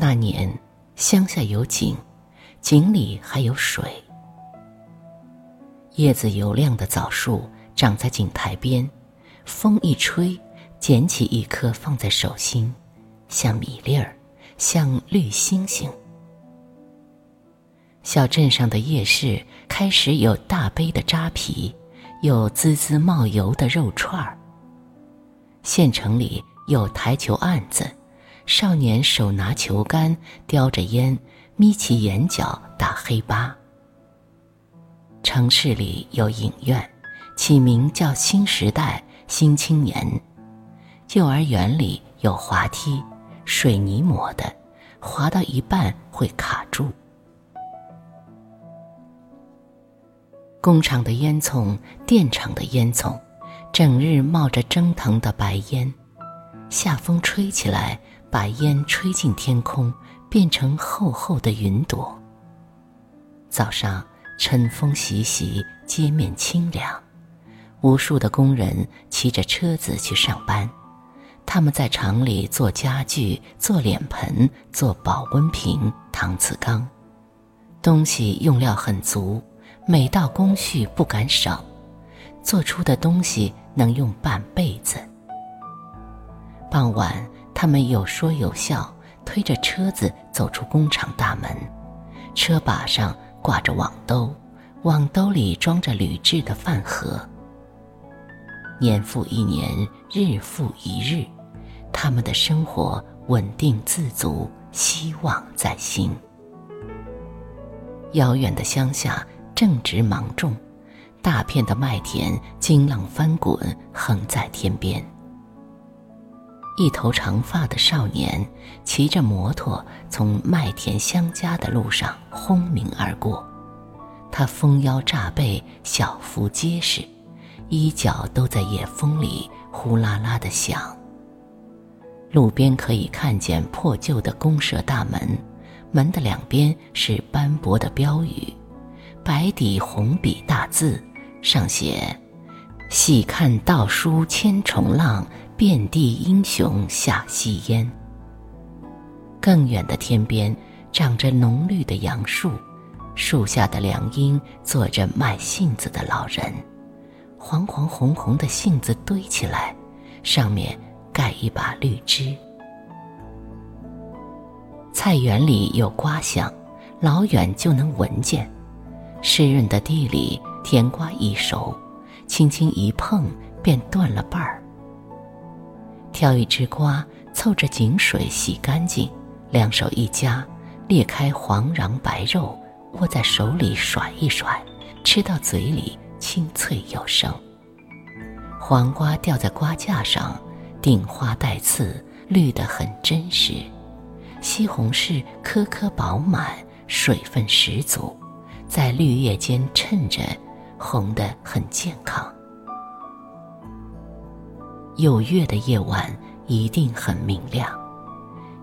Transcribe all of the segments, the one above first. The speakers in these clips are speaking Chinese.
那年乡下有井，井里还有水。叶子油亮的枣树长在井台边，风一吹，捡起一颗放在手心，像米粒儿，像绿星星。小镇上的夜市开始有大杯的扎啤，有滋滋冒油的肉串儿。县城里有台球案子，少年手拿球杆，叼着烟，眯起眼角打黑八。城市里有影院，起名叫“新时代”“新青年”。幼儿园里有滑梯，水泥抹的，滑到一半会卡住。工厂的烟囱，电厂的烟囱，整日冒着蒸腾的白烟，夏风吹起来，把烟吹进天空，变成厚厚的云朵。早上晨风习习，街面清凉，无数的工人骑着车子去上班，他们在厂里做家具、做脸盆、做保温瓶、搪瓷缸，东西用料很足。每道工序不敢少，做出的东西能用半辈子。傍晚，他们有说有笑，推着车子走出工厂大门，车把上挂着网兜，网兜里装着铝制的饭盒。年复一年，日复一日，他们的生活稳定自足，希望在心。遥远的乡下。正值芒种，大片的麦田金浪翻滚，横在天边。一头长发的少年骑着摩托从麦田相加的路上轰鸣而过，他丰腰炸背，小腹结实，衣角都在夜风里呼啦啦的响。路边可以看见破旧的公社大门，门的两边是斑驳的标语。白底红笔大字，上写：“细看道书千重浪，遍地英雄下夕烟。”更远的天边，长着浓绿的杨树，树下的凉荫坐着卖杏子的老人，黄黄红红的杏子堆起来，上面盖一把绿枝。菜园里有瓜香，老远就能闻见。湿润的地里，甜瓜已熟，轻轻一碰便断了瓣儿。挑一只瓜，凑着井水洗干净，两手一夹，裂开黄瓤白肉，握在手里甩一甩，吃到嘴里清脆有声。黄瓜吊在瓜架上，顶花带刺，绿得很真实；西红柿颗颗饱满，水分十足。在绿叶间衬着，红的很健康。有月的夜晚一定很明亮，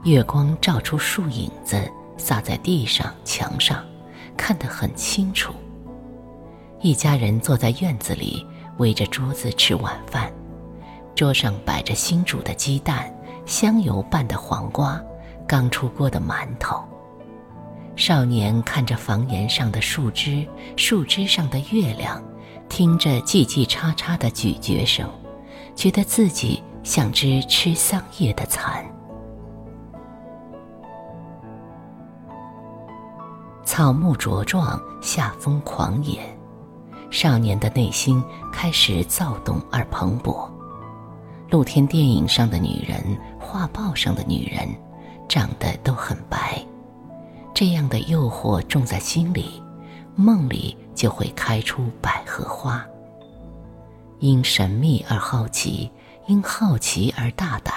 月光照出树影子，洒在地上、墙上，看得很清楚。一家人坐在院子里，围着桌子吃晚饭，桌上摆着新煮的鸡蛋、香油拌的黄瓜、刚出锅的馒头。少年看着房檐上的树枝，树枝上的月亮，听着叽叽喳喳的咀嚼声，觉得自己像只吃桑叶的蚕。草木茁壮，夏风狂野，少年的内心开始躁动而蓬勃。露天电影上的女人，画报上的女人，长得都很白。这样的诱惑种在心里，梦里就会开出百合花。因神秘而好奇，因好奇而大胆。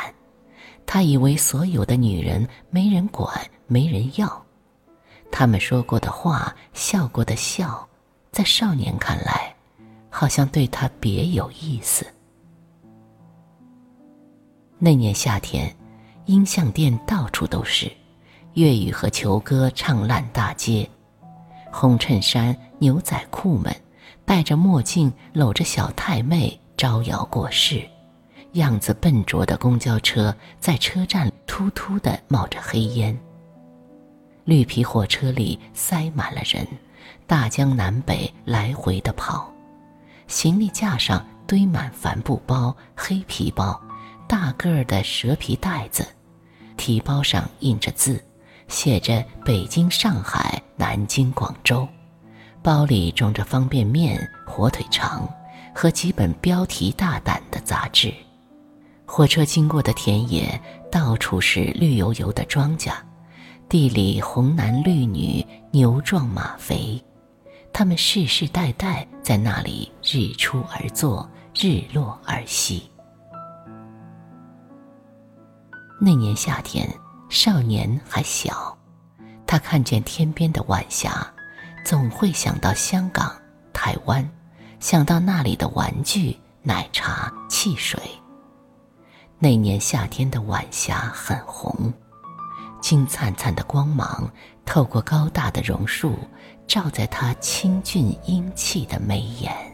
他以为所有的女人没人管，没人要。他们说过的话，笑过的笑，在少年看来，好像对他别有意思。那年夏天，音像店到处都是。粤语和球歌唱烂大街，红衬衫、牛仔裤们戴着墨镜，搂着小太妹招摇过市，样子笨拙的公交车在车站突突地冒着黑烟，绿皮火车里塞满了人，大江南北来回的跑，行李架上堆满帆布包、黑皮包、大个儿的蛇皮袋子，提包上印着字，写着北京、上海、南京、广州，包里装着方便面、火腿肠和几本标题大胆的杂志。火车经过的田野，到处是绿油油的庄稼。地里红男绿女，牛壮马肥，他们世世代代在那里日出而作，日落而息。那年夏天，少年还小，他看见天边的晚霞，总会想到香港、台湾，想到那里的玩具、奶茶、汽水。那年夏天的晚霞很红。金灿灿的光芒透过高大的榕树，照在他清俊英气的眉眼。